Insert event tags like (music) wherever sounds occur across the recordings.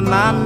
na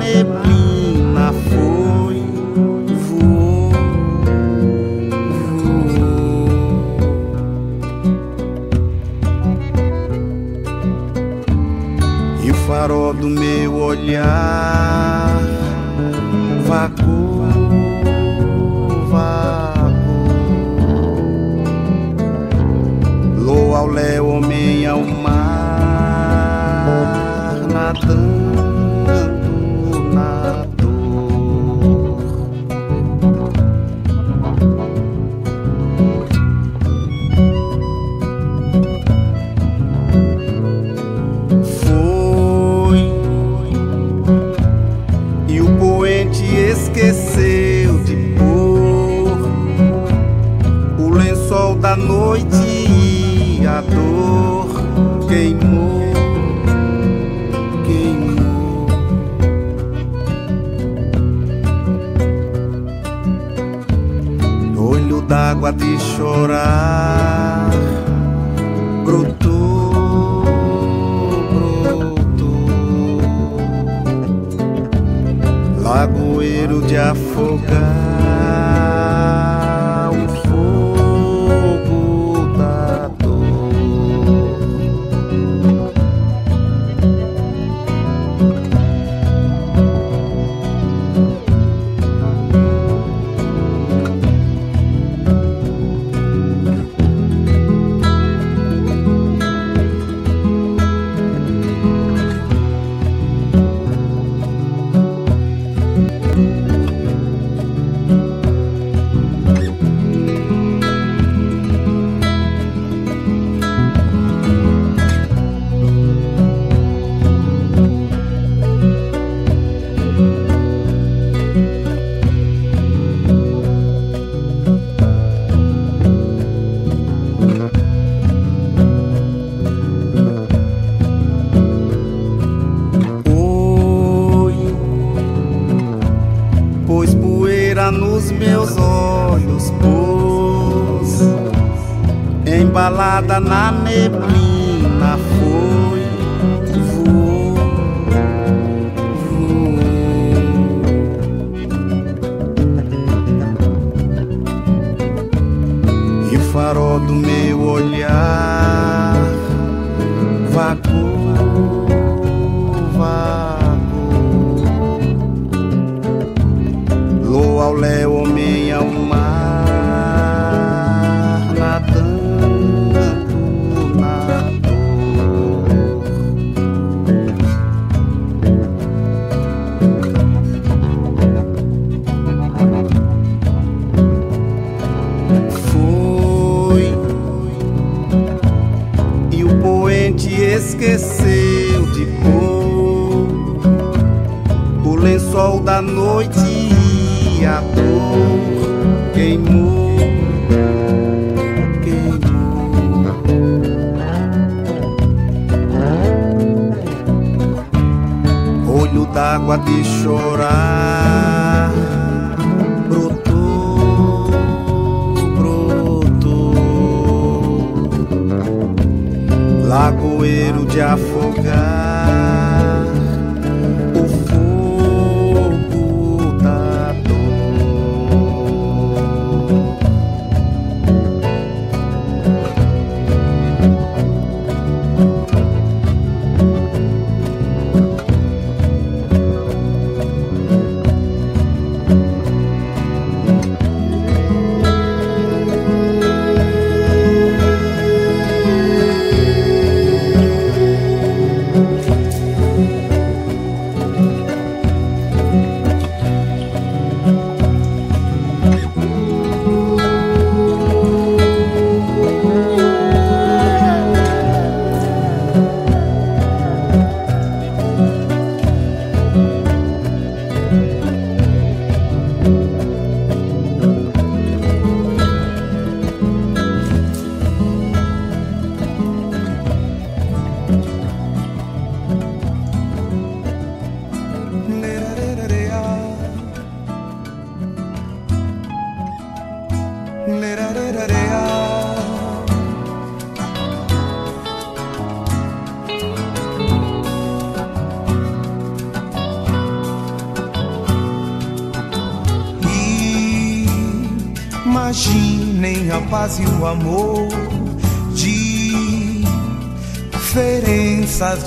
danada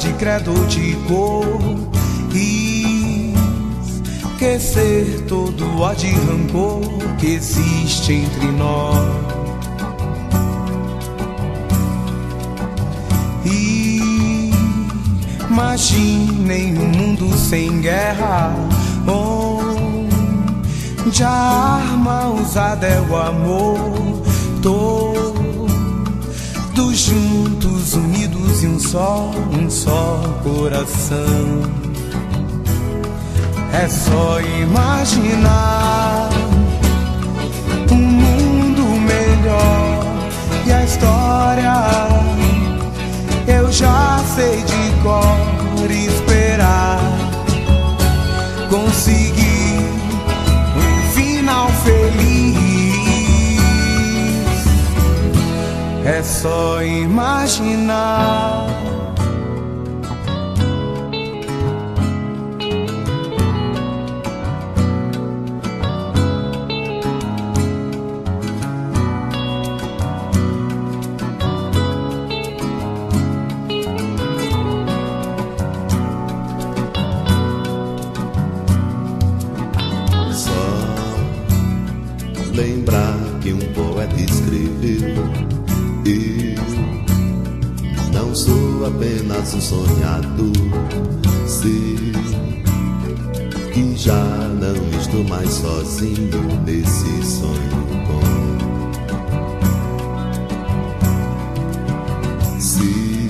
de credo de cor. E esquecer todo o ódio e rancor que existe entre nós. E imaginem um mundo sem guerra. Onde a arma usada é o amor. Todos só, um só coração. É só imaginar um mundo melhor e a história eu já sei de cor esperar conseguir um final feliz. É só imaginar. Lembrar que um poeta escreveu: Eu não sou apenas um sonhador, sei que já não estou mais sozinho nesse sonho bom. Se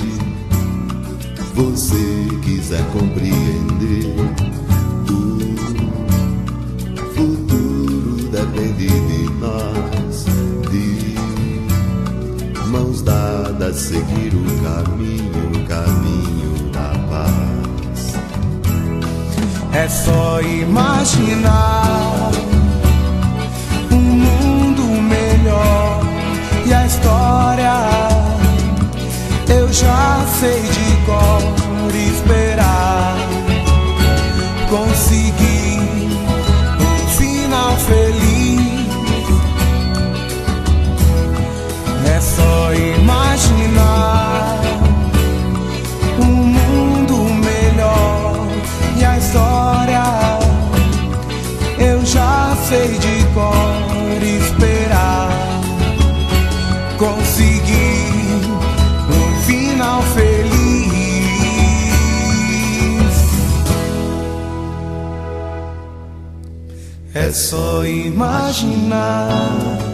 você quiser compreender depende de nós, de mãos dadas seguir o caminho, o caminho da paz. É só imaginar um mundo melhor e a história eu já sei de cor esperar conseguir imaginar um mundo melhor e a história eu já sei de cor esperar conseguir um final feliz. É só imaginar.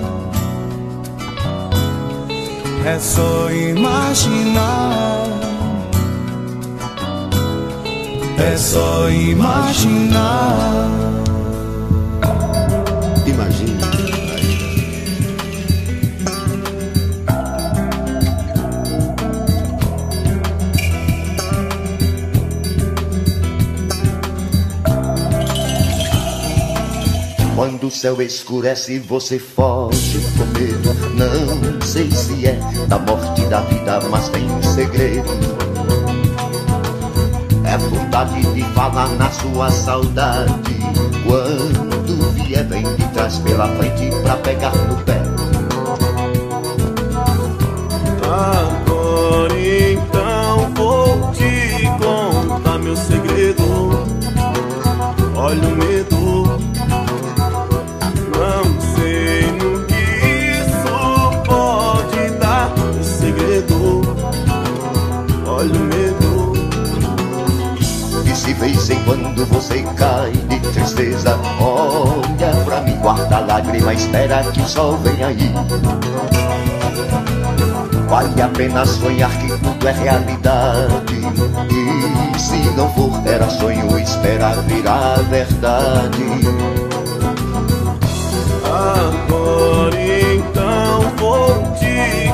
É só imaginar. É só imaginar. Imagine. Quando o céu escurece, você foge com medo. Não sei se é da morte da vida, mas tem um segredo. É vontade de falar na sua saudade. Quando vier, vem de trás pela frente pra pegar no pé. Agora então vou te contar meu segredo. Olha o medo. Vez em quando você cai de tristeza, olha pra mim, guarda a lágrima, espera que o sol venha aí. Vale a pena sonhar que tudo é realidade. E se não for, era sonho, espera virar verdade. Agora então vou te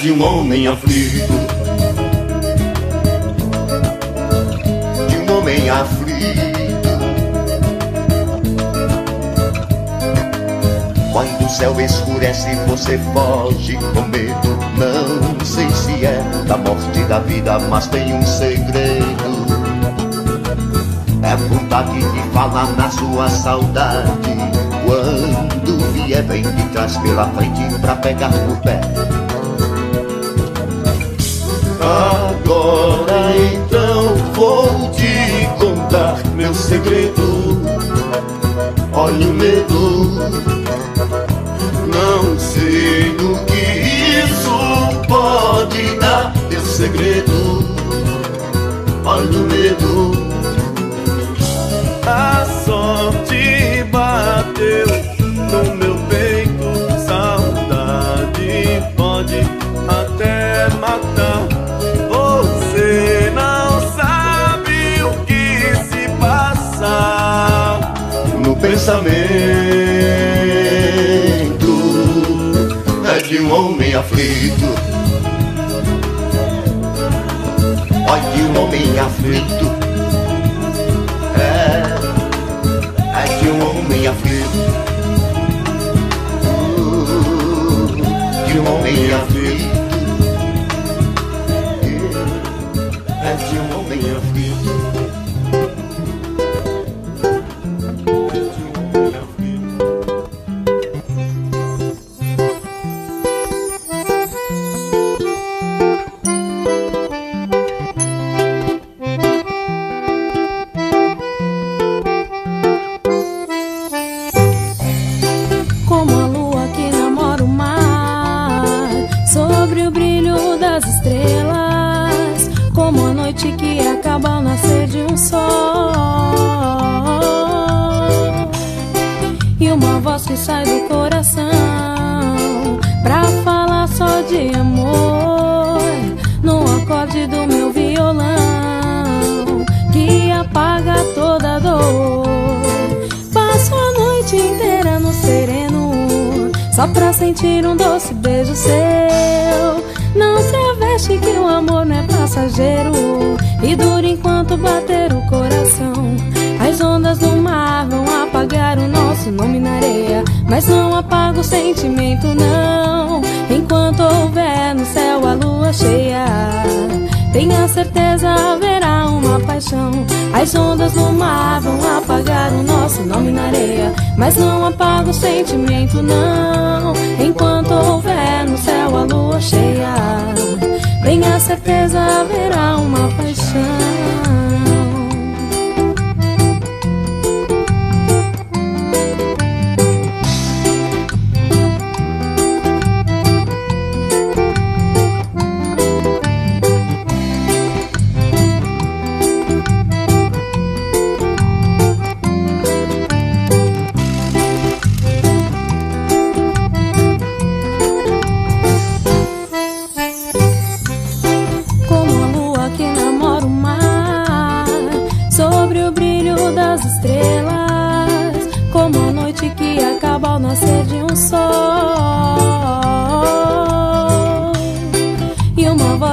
de um homem aflito, de um homem aflito. Quando o céu escurece, você foge com medo. Não sei se é da morte da vida, mas tem um segredo. É vontade de falar na sua saudade. Quando vier, vem de trás pela frente pra pegar no pé. Agora então vou te contar meu segredo. Olha o medo não sei o que isso pode dar. Teu segredo, olha o medo. Pensamento de um homem aflito. Olha de um homem aflito. É, é de um homem aflito. Uh, de um homem aflito.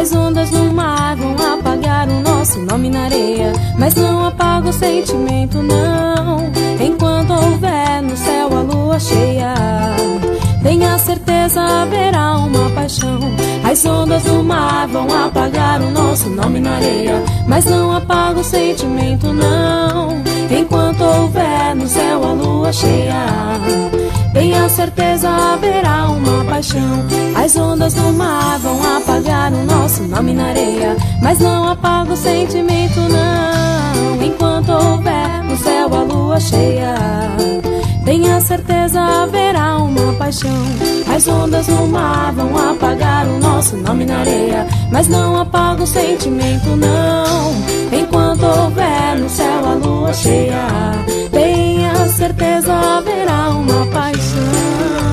As ondas no mar vão apagar o nosso nome na areia Mas não apaga o sentimento não. Enquanto houver no céu a lua cheia Tenha certeza haverá uma paixão. As ondas do mar vão apagar o nosso nome na areia Mas não apaga o sentimento não. Enquanto houver no céu a lua cheia Tenha certeza haverá uma paixão. As ondas do mar vão apagar o nosso nome na areia. Mas não apaga o sentimento não. Enquanto houver no céu a lua cheia. Tenha certeza haverá uma paixão. As ondas no mar vão apagar o nosso nome na areia, mas não apaga o sentimento, não. Enquanto houver no céu a lua cheia, certeza haverá uma paixão.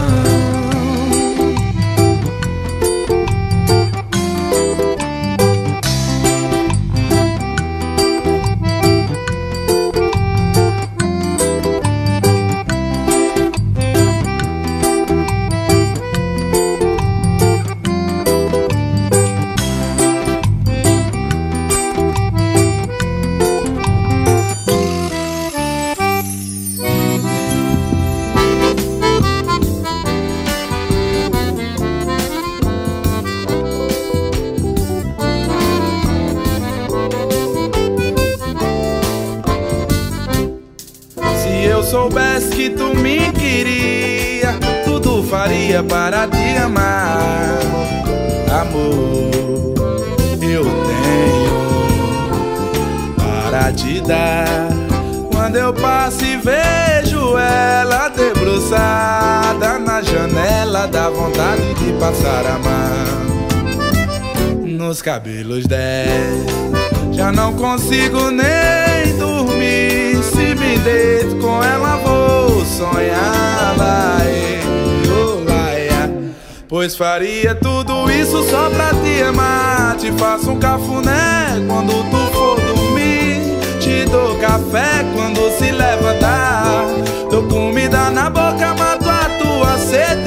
Dá vontade de passar a mão nos cabelos dela. Já não consigo nem dormir. Se me deito com ela, vou sonhar. Vai. Pois faria tudo isso só pra te amar. Te faço um cafuné quando tu for dormir. Te dou café quando se levantar. Dou comida na boca, mato a tua sede.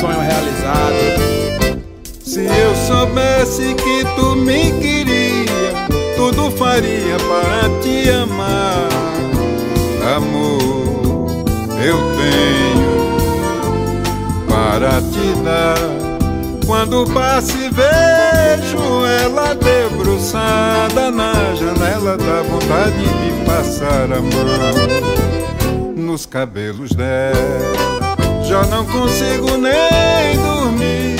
sonho realizado. Se eu soubesse que tu me queria, tudo faria para te amar. Amor, eu tenho para te dar. Quando passo e vejo ela debruçada na janela, dá vontade de passar a mão nos cabelos dela. Já não consigo nem dormir.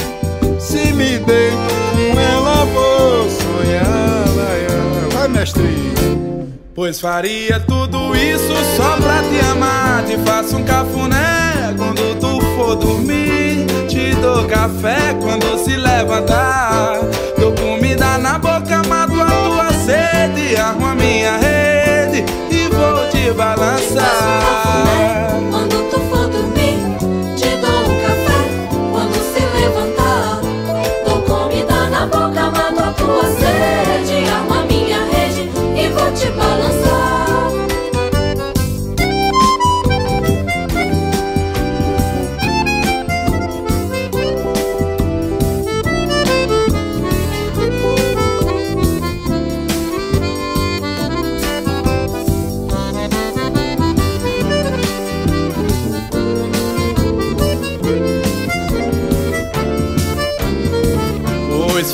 Se me deito com ela, vou sonhar. Vai, mestrinho. Pois faria tudo isso só pra te amar. Te faço um cafuné quando tu for dormir dou café quando se levantar. Dou comida na boca, mato a tua sede. Armo a minha rede e vou te balançar. Quando tu for dormir, te balançar.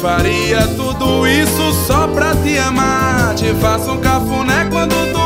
faria tudo isso só pra te amar. Te faço um cafuné quando tu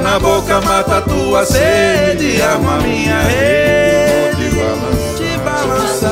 na boca, mata tua sede, arma minha rede, te balançar.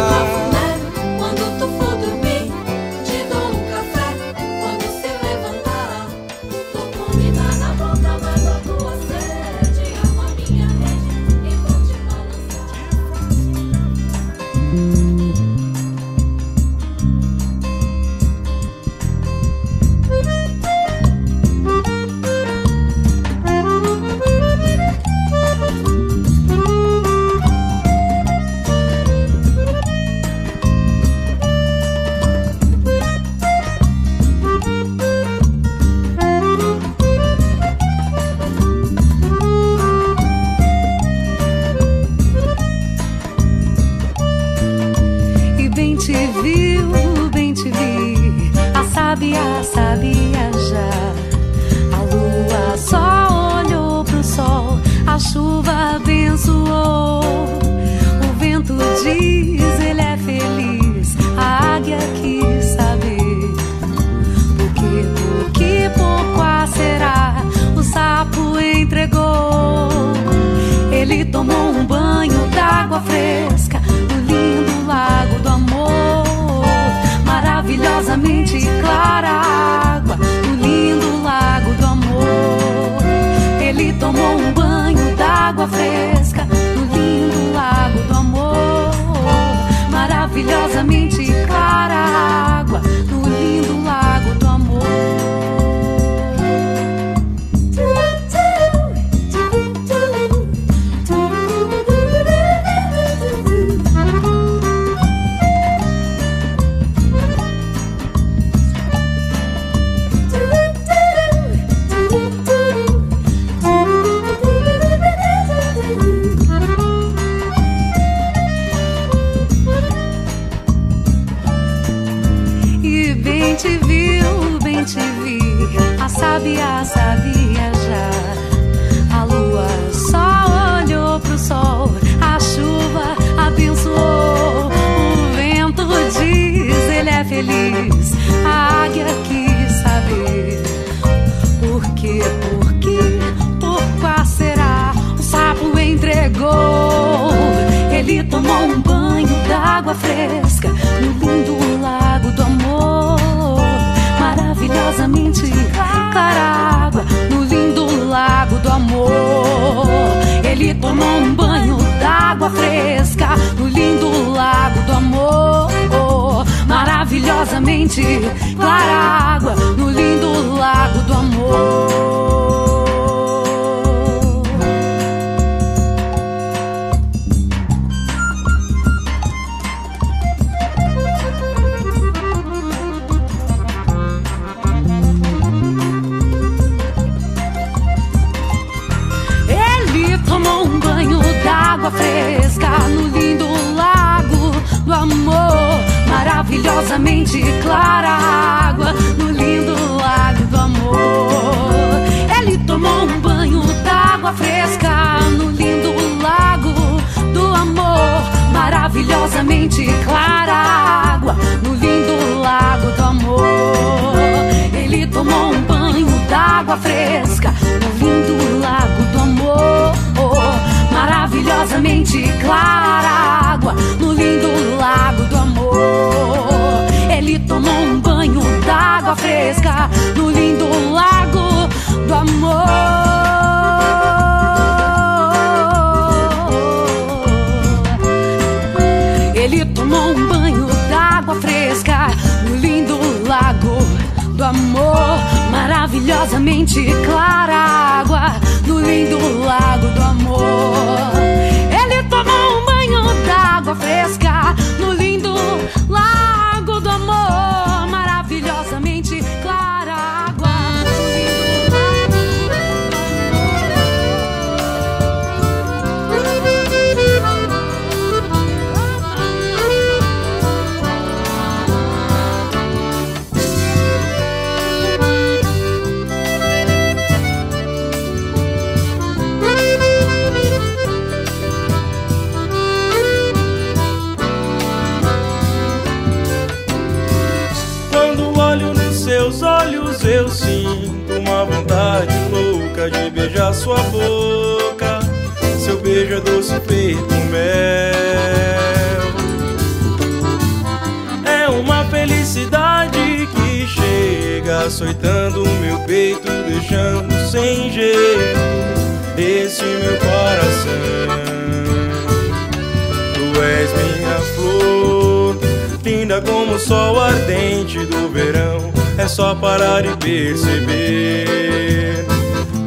como o sol ardente do verão. É só parar e perceber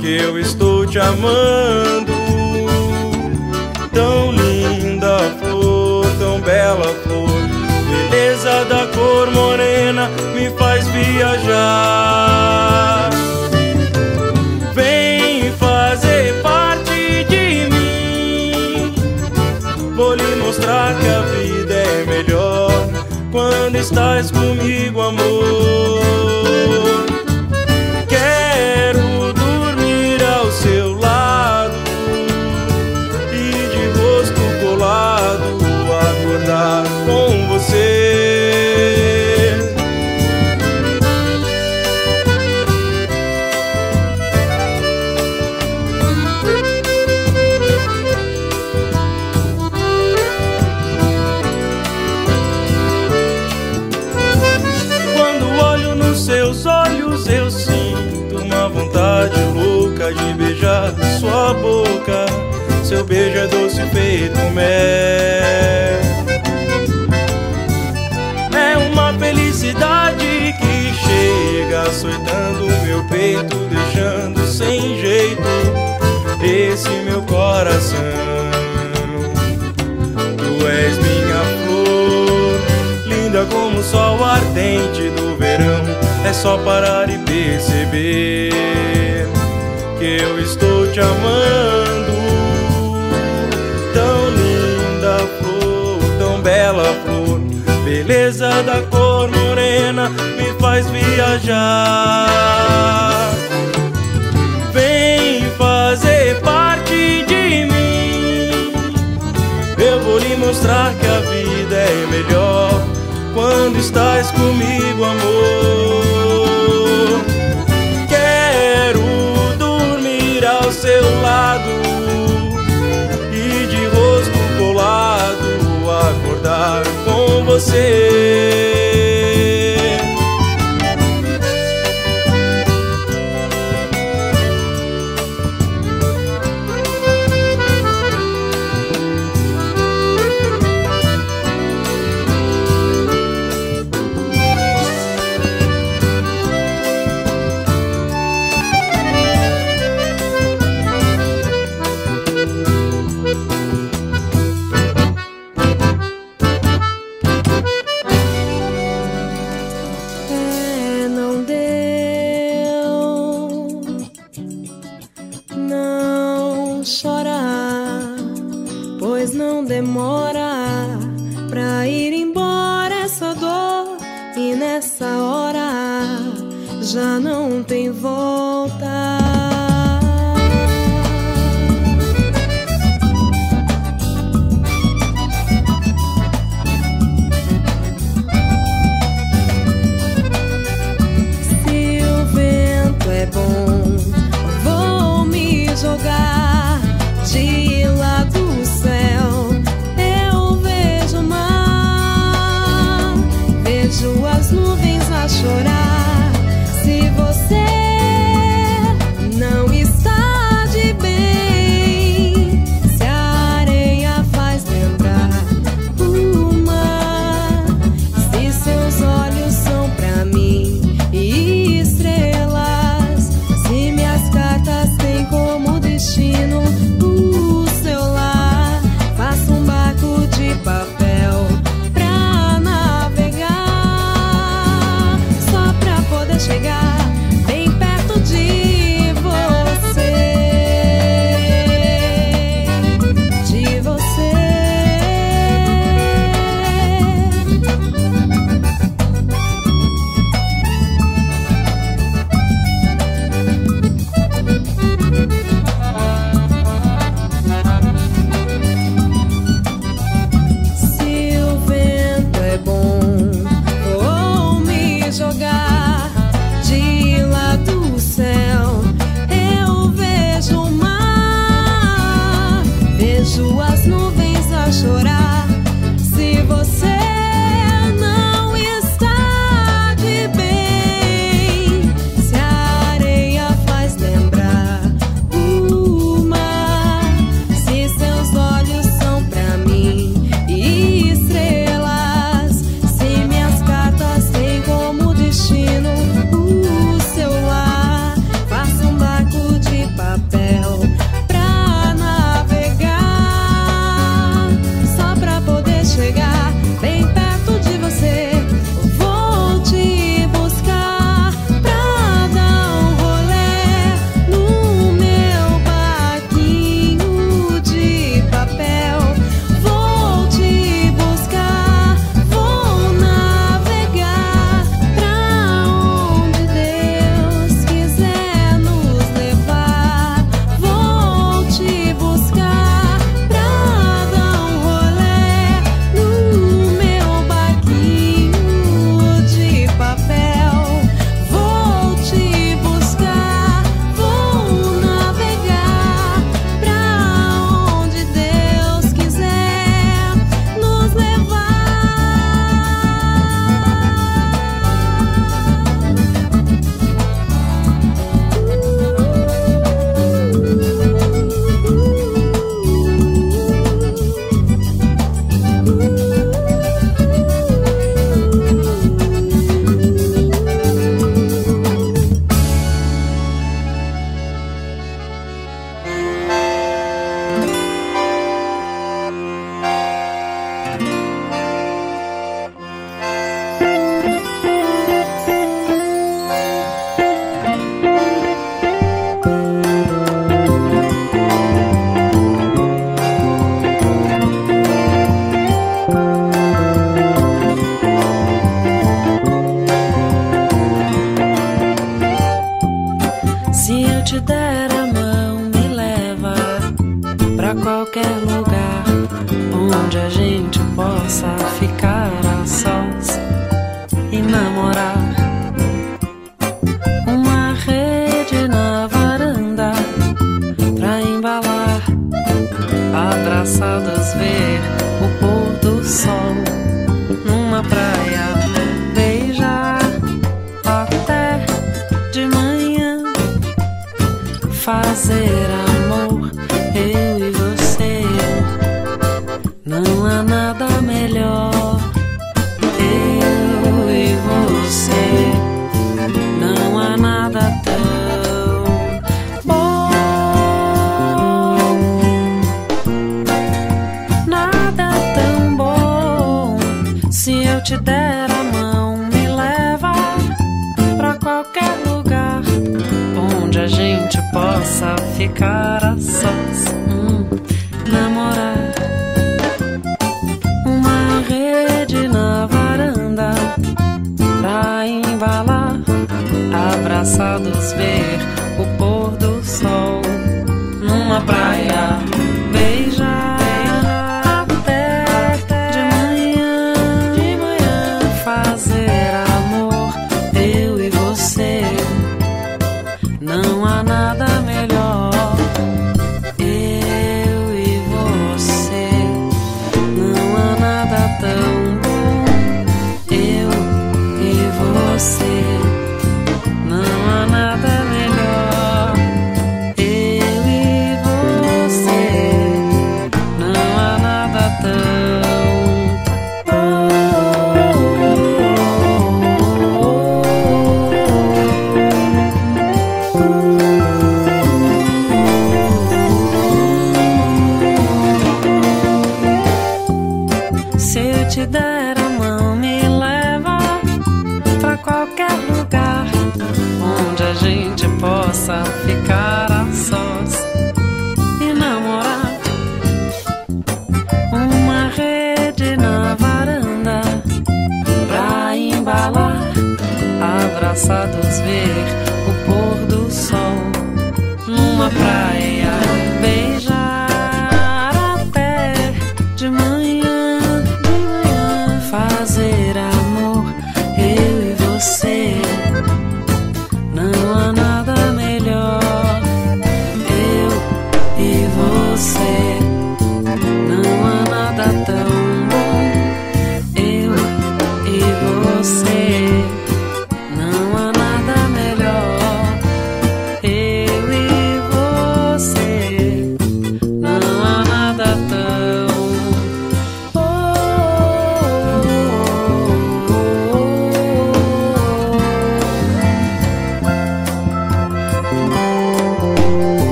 que eu estou te amando. Tão linda flor, tão bela flor, beleza da cor morena me faz viajar. quando estás comigo, amor. Boca. Seu beijo é doce feito mel. É uma felicidade que chega açoitando meu peito, deixando sem jeito esse meu coração. Tu és minha flor, linda como o sol ardente do verão. É só parar e perceber que eu estou te amando. Tão linda flor, tão bela flor, beleza da cor morena me faz viajar. Vem fazer parte de mim. Eu vou lhe mostrar que a vida é melhor quando estás comigo, amor. Lado e de rosto colado acordar com você.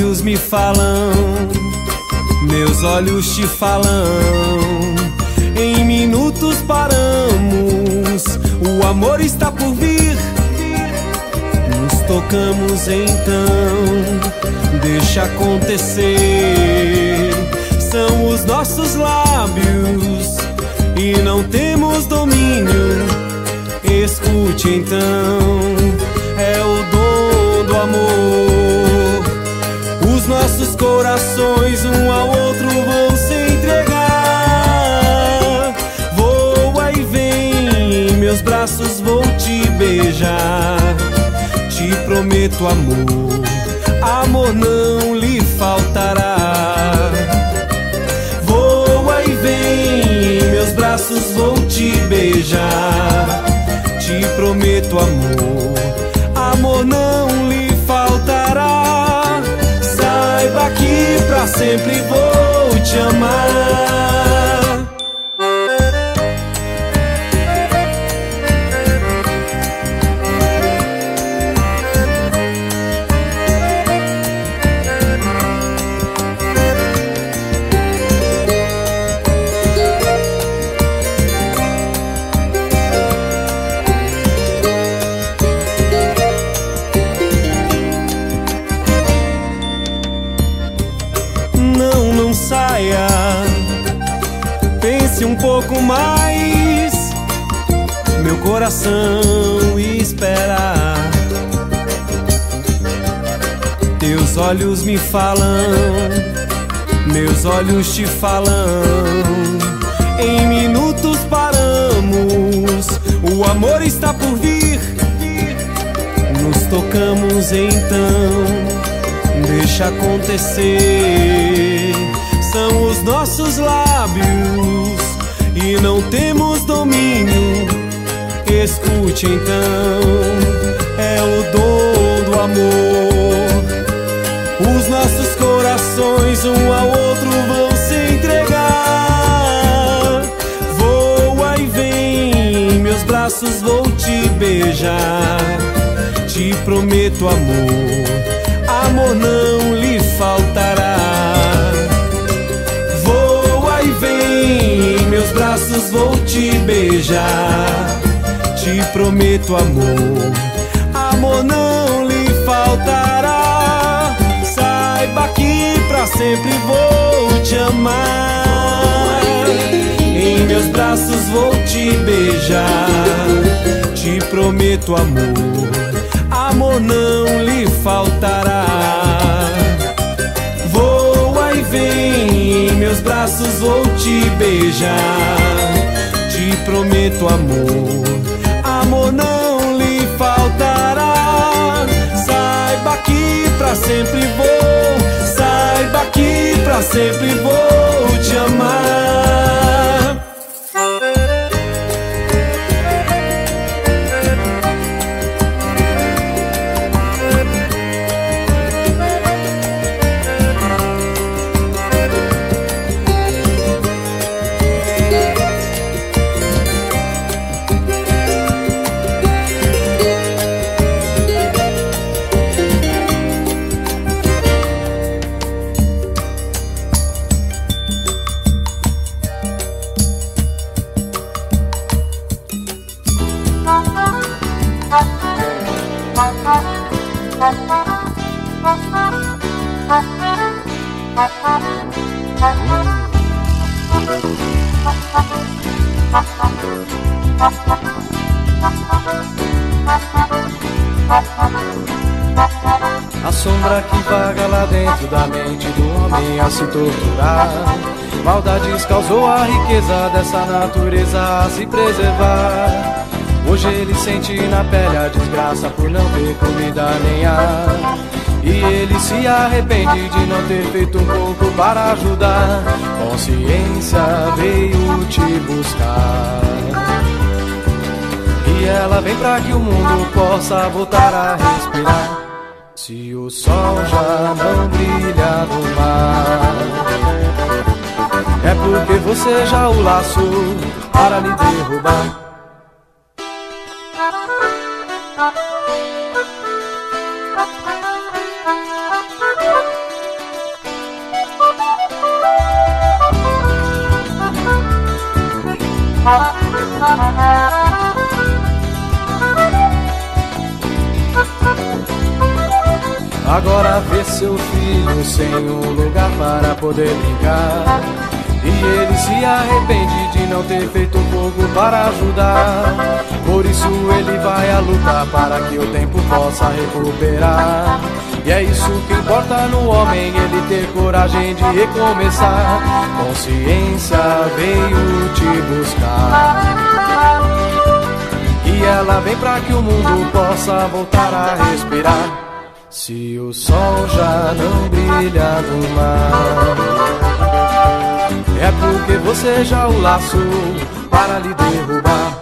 Olhos me falam, meus olhos te falam. Em minutos paramos, o amor está por vir. Nos tocamos então, deixa acontecer. São os nossos lábios e não temos domínio. Escute então, é o dom do amor. Corações um ao outro vão se entregar. Voa e vem, em meus braços vou te beijar. Te prometo amor, amor não lhe faltará. Voa e vem, em meus braços vou te beijar. Te prometo amor sempre vou te amar. Olhos me falam, meus olhos te falam. Em minutos paramos, o amor está por vir. Nos tocamos então deixa acontecer. São os nossos lábios e não temos domínio. Escute então, é o dom do amor. Beijar. Te prometo amor amor não lhe faltará. Voa e vem, em meus braços vou te beijar. Te prometo amor, amor não lhe faltará. Saiba que pra sempre vou te amar. Meus braços vou te beijar. Te prometo amor amor não lhe faltará. Voa e vem, em meus braços vou te beijar. Te prometo amor, amor não lhe faltará. Saiba que pra sempre vou, saiba que pra sempre vou te amar. Sombra que vaga lá dentro da mente do homem a se torturar. Maldades causou a riqueza dessa natureza a se preservar. Hoje ele sente na pele a desgraça por não ter comida nem ar. E ele se arrepende de não ter feito um pouco para ajudar. Consciência veio te buscar. E ela vem pra que o mundo possa voltar a respirar. Se o sol já não brilha no mar, é porque você já o laçou para lhe derrubar. (laughs) Agora vê seu filho sem um lugar para poder brincar. E ele se arrepende de não ter feito fogo para ajudar. Por isso ele vai a lutar para que o tempo possa recuperar. E é isso que importa no homem, ele ter coragem de recomeçar. Consciência veio te buscar. E ela vem para que o mundo possa voltar a respirar. Se o sol já não brilha no mar. É porque você já o laçou para lhe derrubar.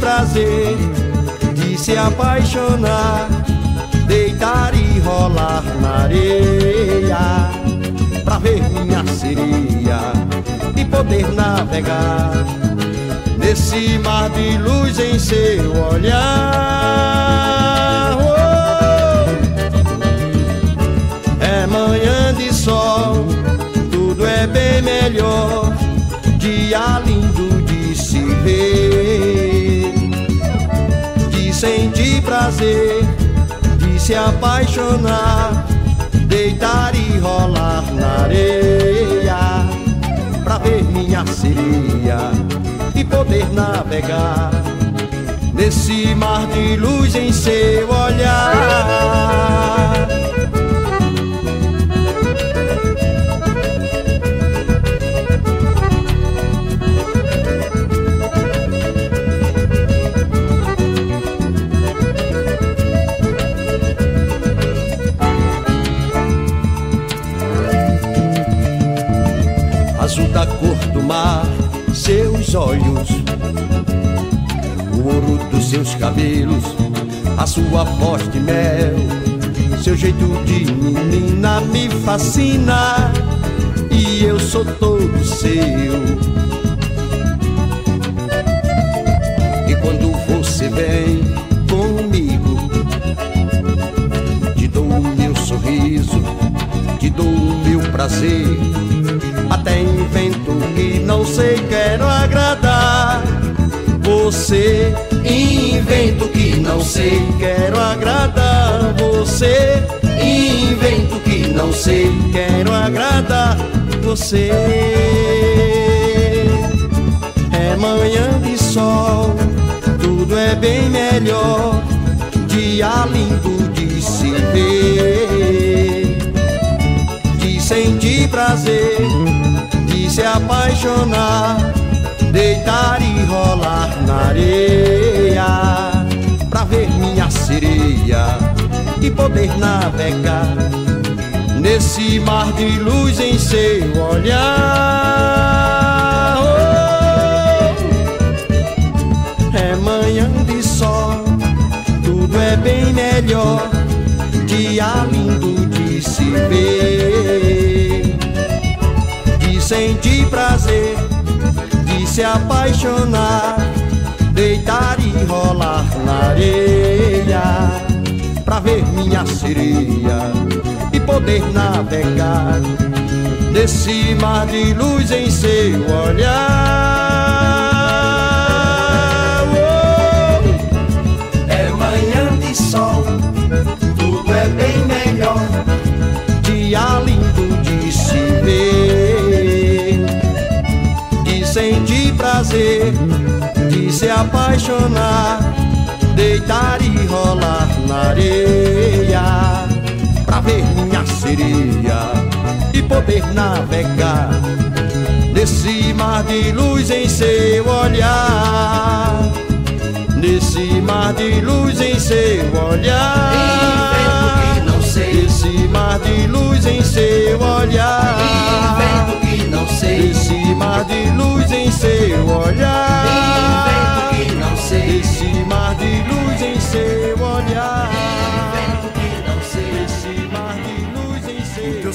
Prazer, de se apaixonar, deitar e rolar na areia, pra ver minha sereia e poder navegar nesse mar de luz em seu olhar. Oh, é manhã de sol, tudo é bem melhor, dia lindo de se ver, de sentir prazer, de se apaixonar, deitar e rolar na areia pra ver minha sereia e poder navegar nesse mar de luz em seu olhar. Cabelos, a sua voz de mel, seu jeito de menina me fascina e eu sou todo seu. E quando você vem comigo. Te dou o meu sorriso, te dou o meu prazer. Até invento que não sei, quero agradar você. Invento que não sei, quero agradar você. Invento que não sei, quero agradar você. É manhã de sol, tudo é bem melhor. Dia lindo de se ver, de sentir prazer, de se apaixonar, deitar e rolar na areia, pra ver minha sereia e poder navegar nesse mar de luz em seu olhar. Oh, é manhã de sol, tudo é bem melhor, dia lindo de se ver, de sentir prazer, se apaixonar, deitar e rolar na areia pra ver minha sereia e poder navegar nesse mar de luz em seu olhar. Oh, é manhã de sol, tudo é bem melhor. Dia lindo de se ver, prazer, de se apaixonar deitar e rolar na areia pra ver minha sereia e poder navegar nesse mar de luz em seu olhar, nesse mar de luz em seu olhar. Invento que não sei. Esse mar de luz em seu olhar. Não sei. Esse mar de luz em seu olhar. Invento que não sei. Esse mar de luz em seu olhar.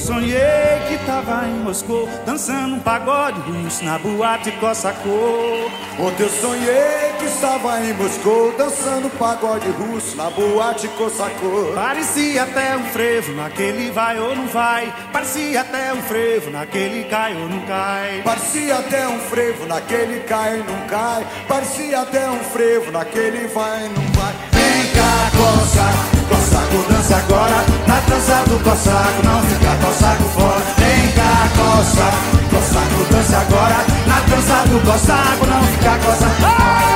Sonhei que tava em Moscou Dançando um pagode russo na boate Cossacô Ontem eu sonhei que estava em Moscou Dançando pagode russo na boate Cossacô Parecia até um frevo naquele vai ou não vai. Parecia até um frevo naquele cai ou não cai. Parecia até um frevo naquele cai e não cai. Parecia até um frevo naquele vai e não vai. Vem cá, Cossaco dança agora. Na dança do Cossaco, não fica Cossaco fora. Vem cá, Cossaco, Cossaco dança agora. Na dança do Cossaco, não fica Cossaco fora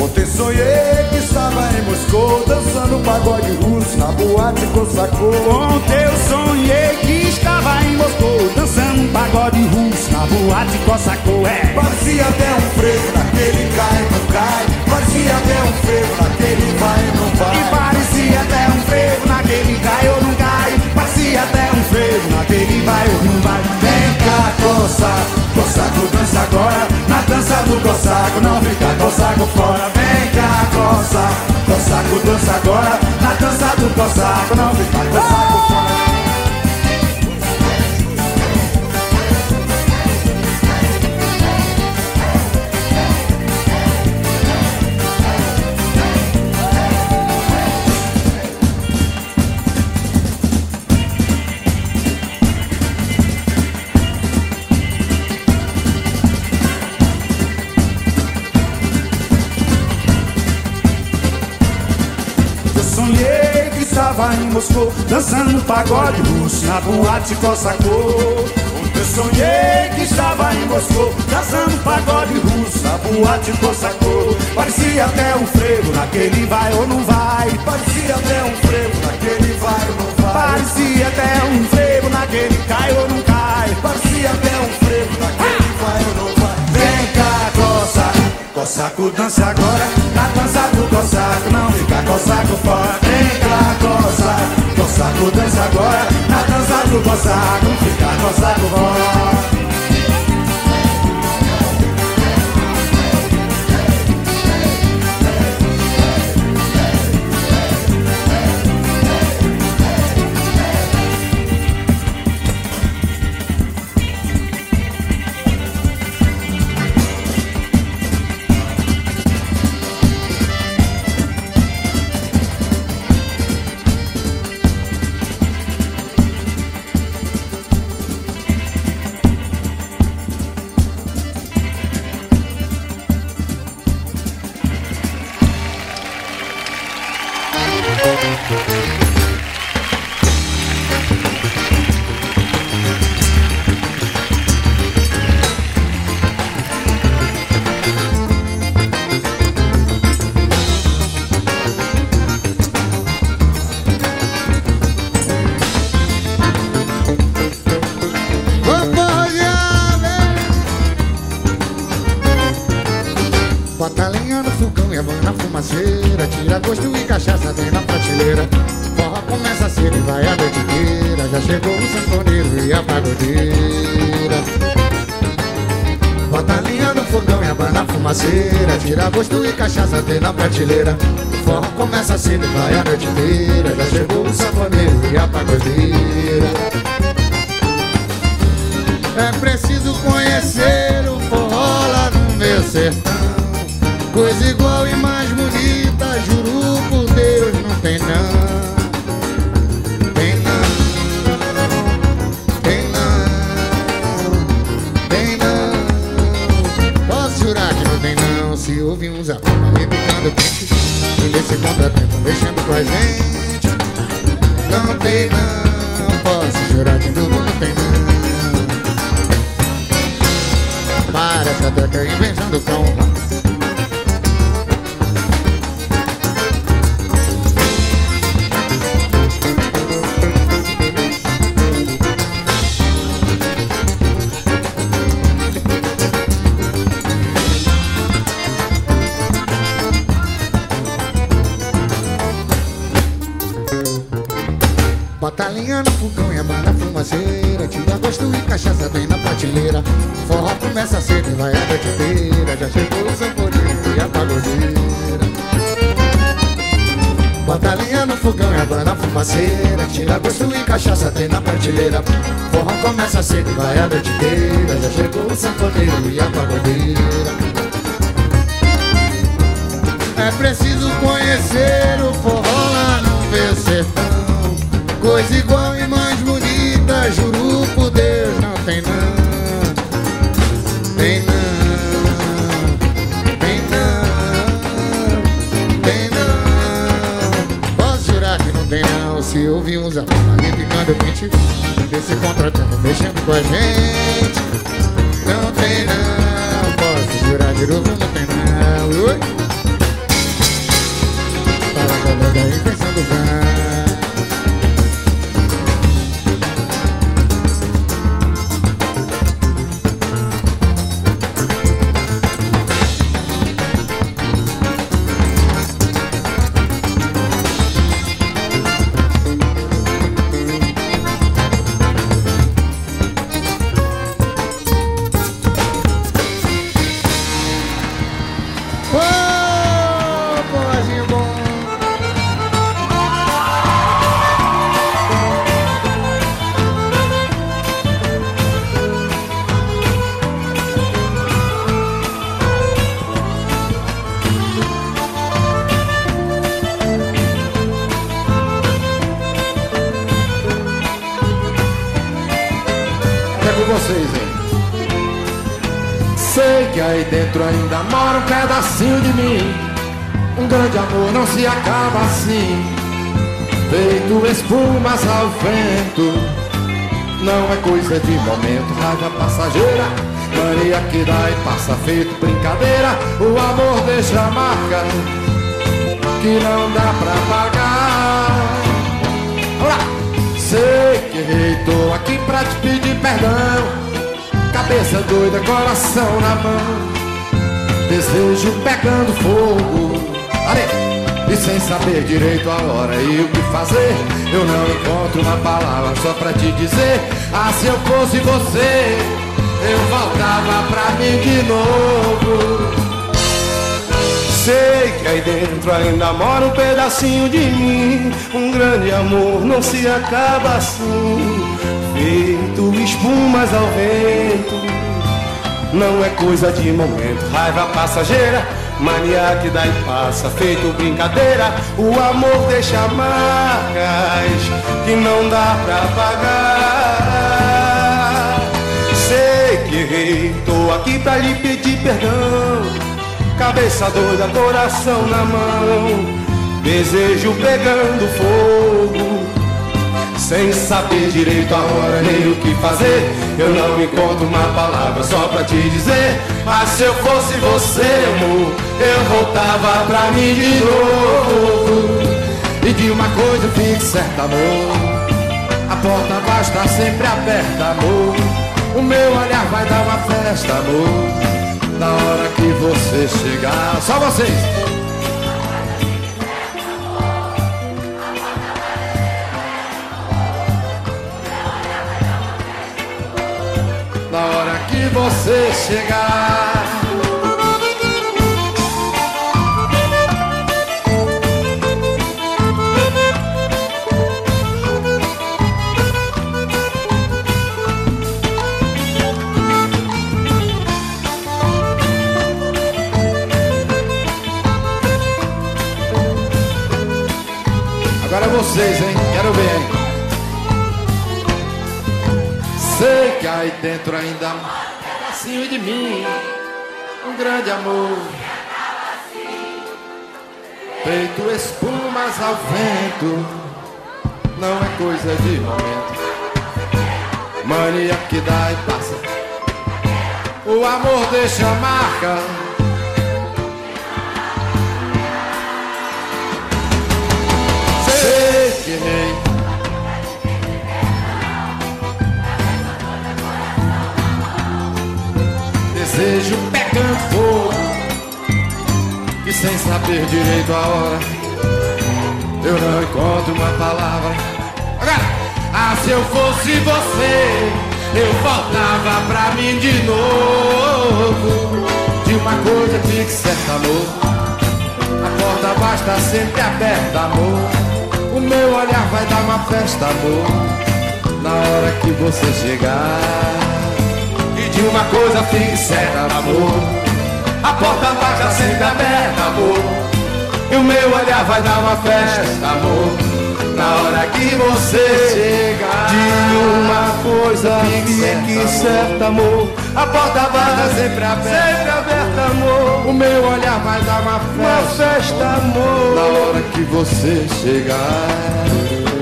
Ontem sonhei estava em Moscou Dançando pagode russo na boate Cossacô Ontem eu sonhei que estava em Moscou Dançando um pagode russo na boate Cossacô É, Parecia até um frevo naquele cai e não cai. Parecia até um frevo naquele vai e não e vai parecia até um frevo naquele cai ou não cai. Parecia até um frevo naquele vai ou não vai. Vem cá, Cossaco, Cossaco dança agora. Na dança do Cossaco, não fica Cossaco fora Cá, Cossaco, Cossaco dança agora. Na dança do Cossaco, não fica Cossaco fora Moscou Dançando pagode russo na boate Cossacô Eu sonhei que estava em Moscou Dançando pagode russo na boate Cossacô Parecia até um frevo naquele vai ou não vai. Parecia até um frevo naquele vai ou não vai. Parecia até um frevo naquele cai ou não cai. Parecia até um frevo naquele vai ou não vai. Vem cá, Cossaco, Cossaco dança agora. Na dança do Cossaco, não fica Cossaco fora Cossaco dança agora. Na dança do não fica Cossaco fora Tira posso chorar de novo, não tem não Para essa teca vai a noite inteira Já chegou o sanfoneiro e a pagodeira. É preciso mexendo com Não é coisa de momento, raiva passageira, mania que dá e passa feito brincadeira. O amor deixa marca que não dá pra pagar. Sei que errei, tô aqui pra te pedir perdão. Cabeça doida, coração na mão. Desejo pegando fogo Ale, E sem saber direito a hora e o que fazer Eu não encontro uma palavra só pra te dizer. Ah, se eu fosse você Eu voltava pra mim de novo. Sei que aí dentro ainda mora um pedacinho de mim. Um grande amor não se acaba assim. Feito espumas ao vento. Não é coisa de momento, raiva passageira, mania que dá e passa, feito brincadeira. O amor deixa marcas que não dá pra pagar. Sei que errei, tô aqui pra lhe pedir perdão. Cabeça doida, coração na mão. Desejo pegando fogo sem saber direito a hora nem o que fazer. Eu não encontro uma palavra só pra te dizer. Mas se eu fosse você, amor, eu voltava pra mim de novo. E de uma coisa fique certa, amor. A porta vai estar sempre aberta, amor. O meu olhar vai dar uma festa, amor. Na hora que você chegar, só vocês. Na hora que você chegar. Agora é vocês, hein? Quero ver, hein? Sei que aí dentro ainda um pedacinho de mim, um grande amor. Feito espumas ao vento, não é coisa de momento. Mania que dá e passa, o amor deixa marca. Sei que errei. Desejo pegando fogo. E sem saber direito a hora Eu não encontro uma palavra. Agora! Ah, se eu fosse você Eu voltava pra mim de novo. De uma coisa fique certa, amor A porta vai estar sempre aberta, amor. O meu olhar vai dar uma festa, amor. Na hora que você chegar de uma coisa fique certa, amor. A porta vai estar sempre aberta, amor. E o meu olhar vai dar uma festa, amor. Na hora que você chegar De uma coisa fique certa, amor. A porta vai estar sempre aberta, sempre aberta, amor. O meu olhar vai dar uma festa, uma festa amor. Na hora que você chegar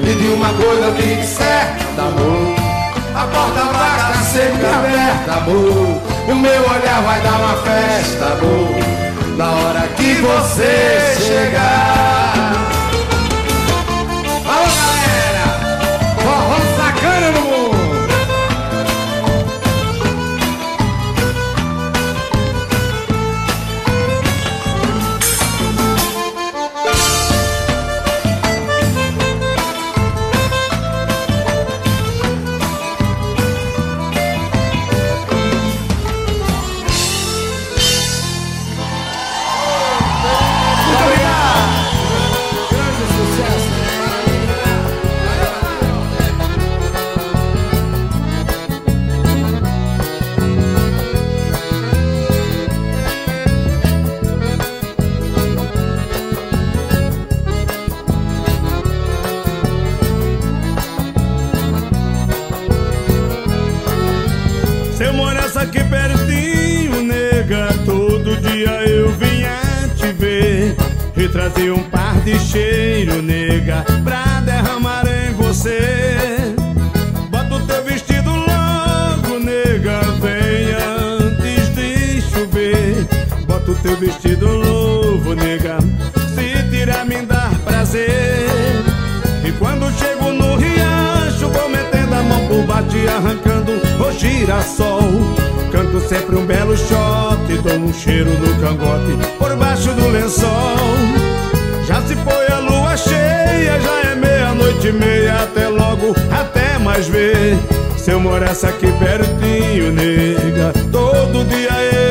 E de uma coisa fique certa, amor. A porta vai sempre aberta, amor. O meu olhar vai dar uma festa, amor. Na hora que você chegar trazer um par de cheiro, nega, pra derramar em você. Bota o teu vestido logo, nega, venha antes de chover. Bota o teu vestido novo, nega, se tirar me dar prazer. E quando chego no riacho, vou metendo a mão por baixo e arrancando o girassol. Canto sempre um belo shot, dou um cheiro no cangote por baixo do lençol. Já se foi a lua cheia, já é meia-noite e meia. Até logo, até mais ver. Se eu morasse aqui pertinho, nega, todo dia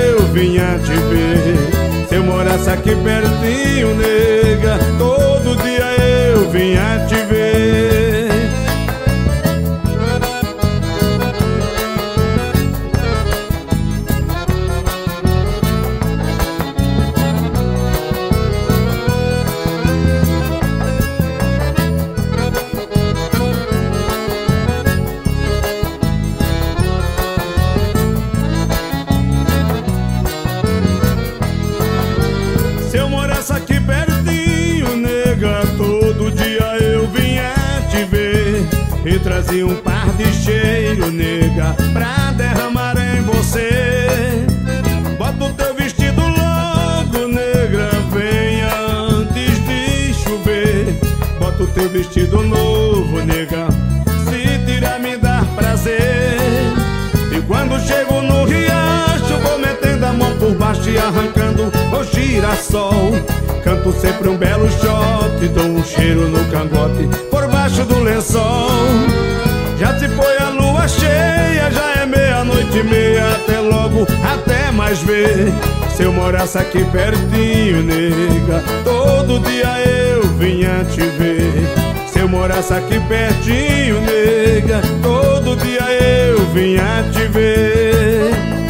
eu vinha te ver. Se eu morasse aqui pertinho, nega, todo dia eu vinha te ver. Girassol. Canto sempre um belo shot, dou um cheiro no cangote por baixo do lençol. Já se foi a lua cheia, já é meia-noite e meia, até logo, até mais ver. Se eu morasse aqui pertinho, nega, todo dia eu vinha te ver. Se eu morasse aqui pertinho, nega, todo dia eu vinha te ver.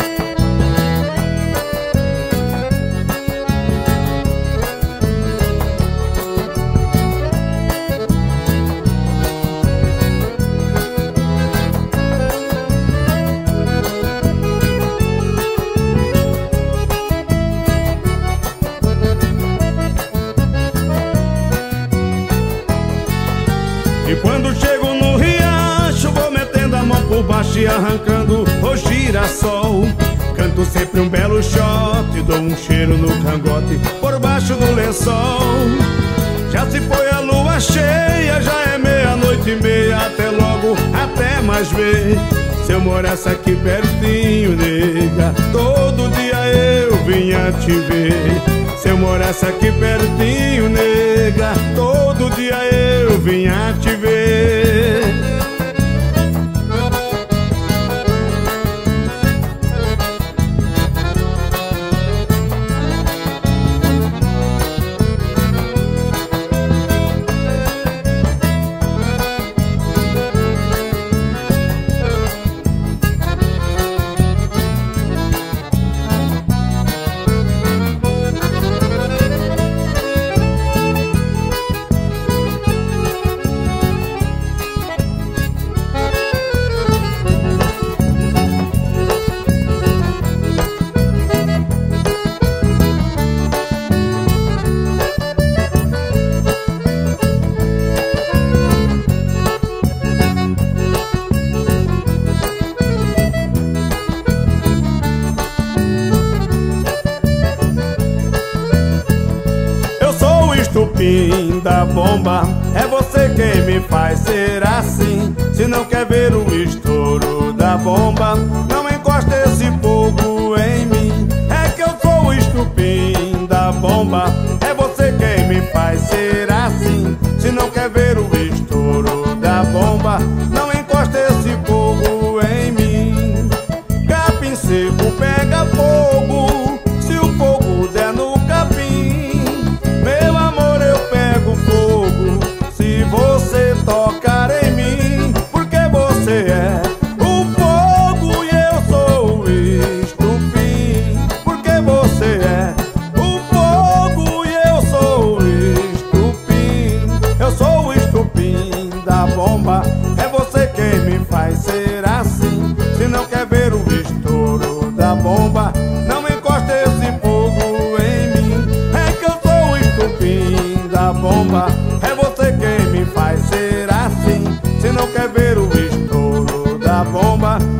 E arrancando o girassol. Canto sempre um belo shot, dou um cheiro no cangote por baixo do lençol. Já se foi a lua cheia, já é meia-noite e meia, até logo, até mais ver. Se eu morasse aqui pertinho, nega, todo dia eu vinha te ver. Se eu morasse aqui pertinho, nega, todo dia eu vinha te ver. Quem me faz ser assim. Se não quer ver o estouro da bomba Não da bomba.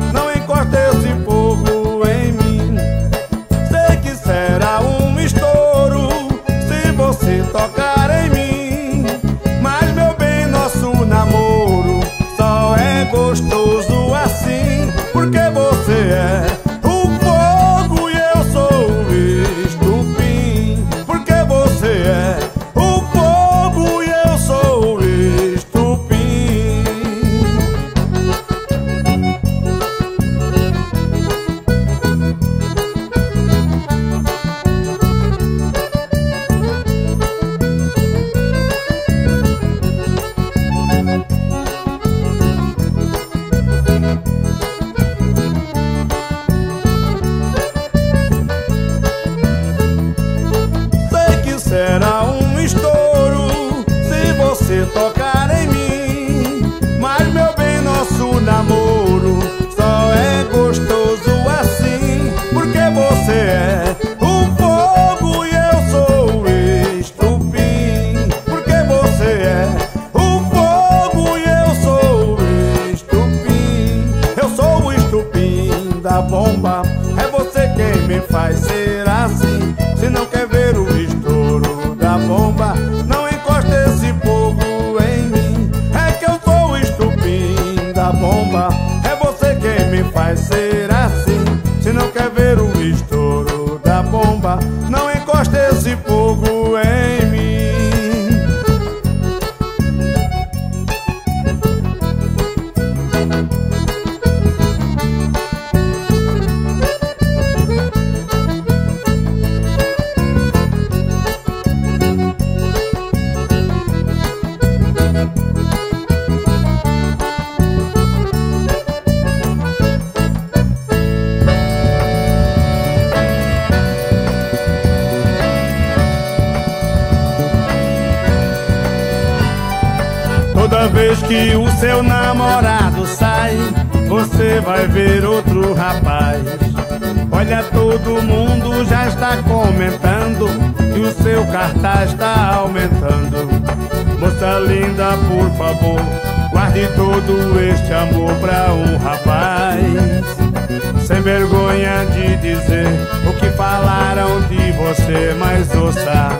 vergonha de dizer o que falaram de você, mas ouça.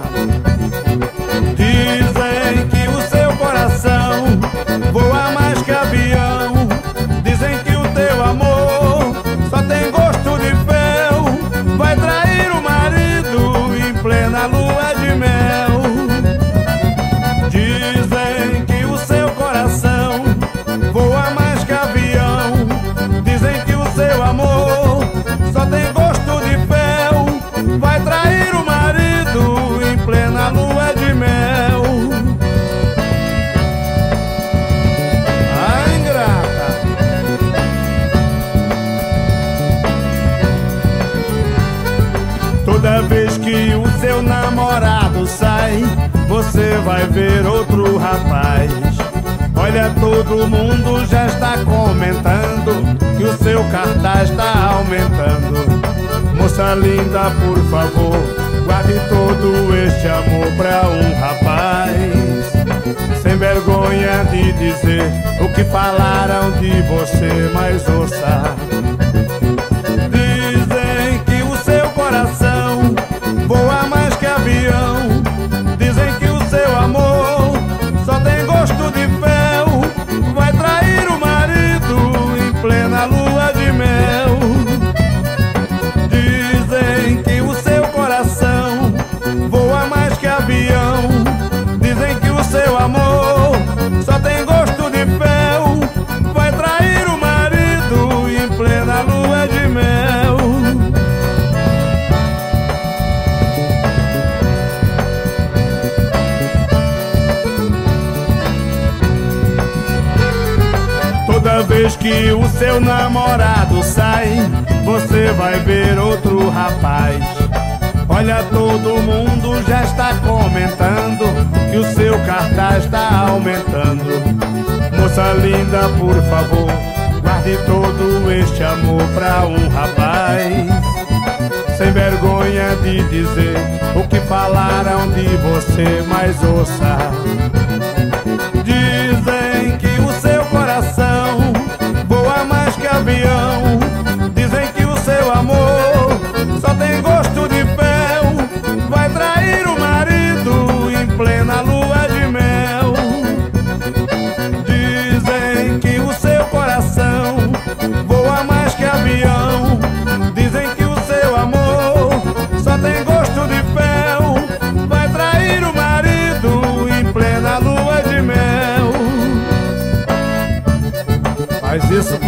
você vai ver outro rapaz. Olha, todo mundo já está comentando que o seu cartaz está aumentando. Moça linda, por favor, guarde todo este amor pra um rapaz. Sem vergonha de dizer o que falaram de você, mas ouça. que o seu namorado sai, você vai ver outro rapaz. Olha, todo mundo já está comentando que o seu cartaz está aumentando. Moça linda, por favor, guarde todo este amor pra um rapaz. Sem vergonha de dizer o que falaram de você, mas ouça.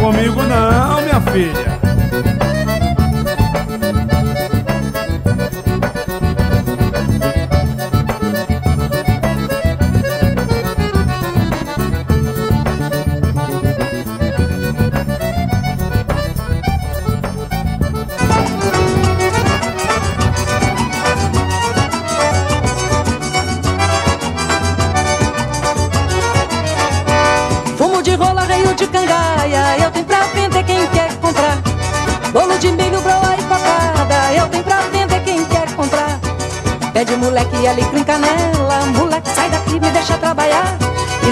comigo não, minha filha.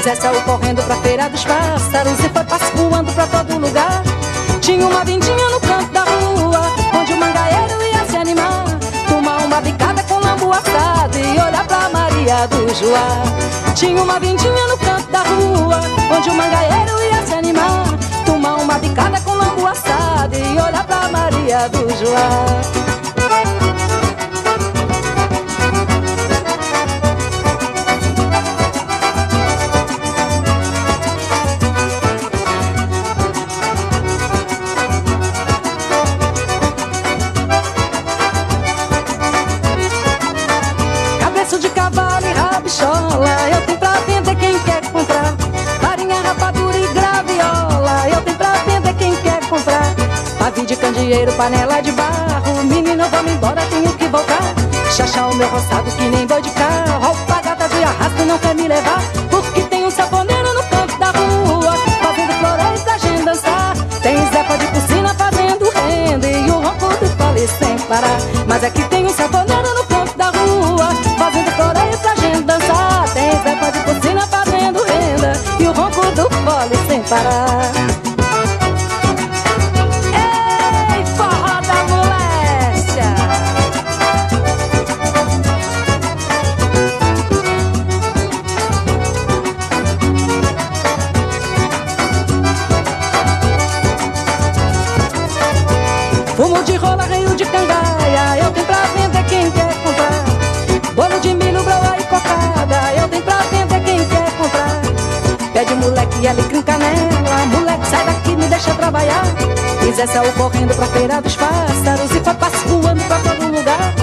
Essa saiu correndo pra feira dos pássaros e foi pascoando pra todo lugar. Tinha uma vindinha no canto da rua, onde o mangaeiro ia se animar. Tomar uma bicada com lambu assado e olhar pra Maria do Joá. Tinha uma vindinha no canto da rua, onde o mangaeiro ia se animar. Tomar uma bicada com lambu assado e olhar pra Maria do Joá. Dinheiro, panela de barro. Menino, vamos embora, tenho que voltar. Chachar o meu roçado que nem boi de carro. Alpagata de arrasto não quer me levar. Porque tem um saponeiro no canto da rua Fazendo florais pra gente dançar. Tem Zefa de piscina fazendo renda E o ronco do fole sem parar. Mas aqui tem um saponeiro no canto da rua Fazendo florais pra gente dançar. Tem Zefa de piscina fazendo renda E o ronco do fole sem parar deixa trabalhar Zé saiu correndo pra feira dos pássaros E foi voando pra todo lugar.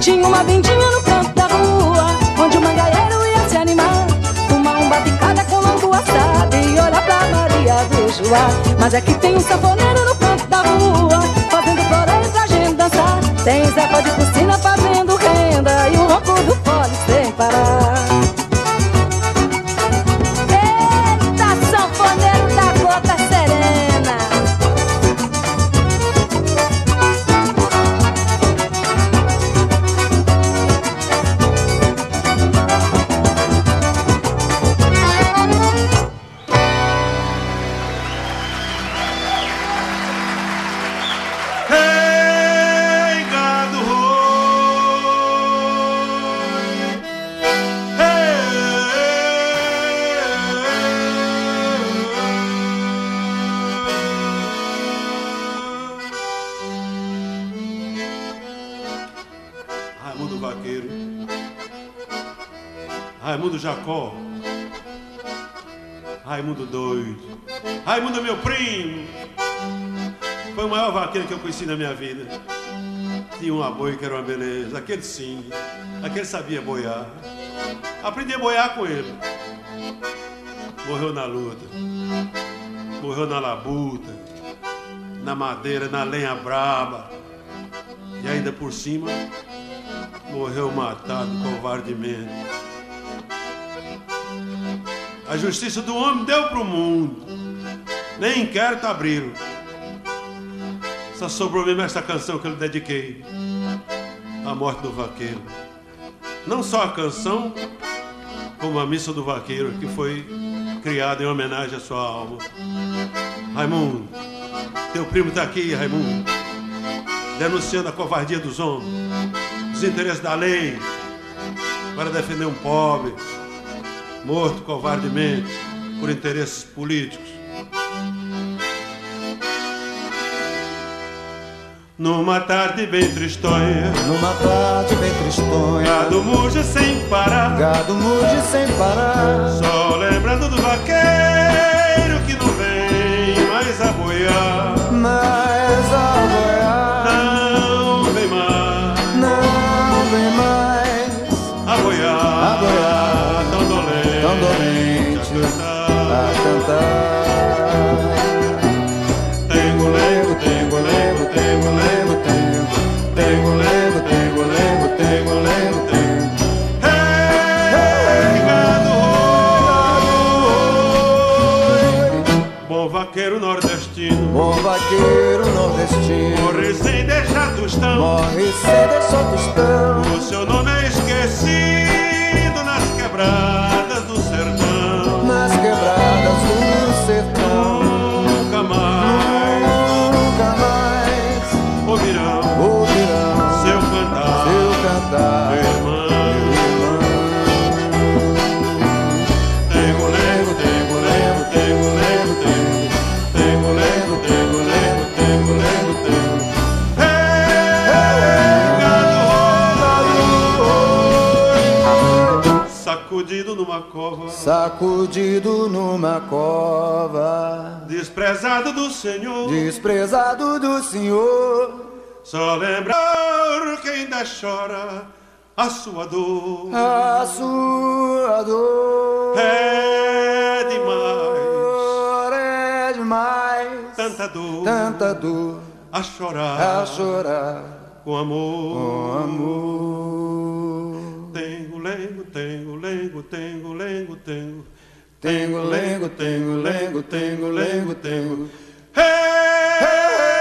Tinha uma vindinha no canto da rua Onde o mangaeiro ia se animar. Tomar um batucada com longo assado E olhar pra Maria do Joá. Mas é que tem um sanfoneiro no canto da rua Fazendo floreio pra gente dançar. Tem Zé de piscina fazendo renda E o ronco do fole sem parar que eu conheci na minha vida. Tinha um boi que era uma beleza. Aquele sim. Aquele sabia boiar. Aprendi a boiar com ele. Morreu na luta. Morreu na labuta. Na madeira, na lenha braba. E ainda por cima, morreu matado covardemente. A justiça do homem deu para o mundo. Nem inquérito abriram. Só sobrou mesmo essa canção que eu lhe dediquei. A morte do vaqueiro. Não só a canção, como a missa do vaqueiro, que foi criada em homenagem à sua alma. Raimundo, teu primo está aqui, Raimundo, denunciando a covardia dos homens, os interesses da lei, para defender um pobre, morto covardemente por interesses políticos. Numa tarde bem tristonha, numa tarde bem tristonha, gado muge sem parar, gado muge sem parar, só lembrando do vaqueiro vaqueiro nordestino, morre sem deixar tostão, morre sem deixar tostão. O seu nome é esquecido nas quebradas. Sacudido numa cova, desprezado do Senhor, desprezado do Senhor. Só lembrar que ainda chora a sua dor, a sua dor. É demais, é demais, tanta dor, tanta dor. A chorar, a chorar. Com amor, com amor tengo, lengo, tengo, lengo, tengo. Tengo, lengo, tengo, lengo, tengo, lengo, tengo. Hey! hey!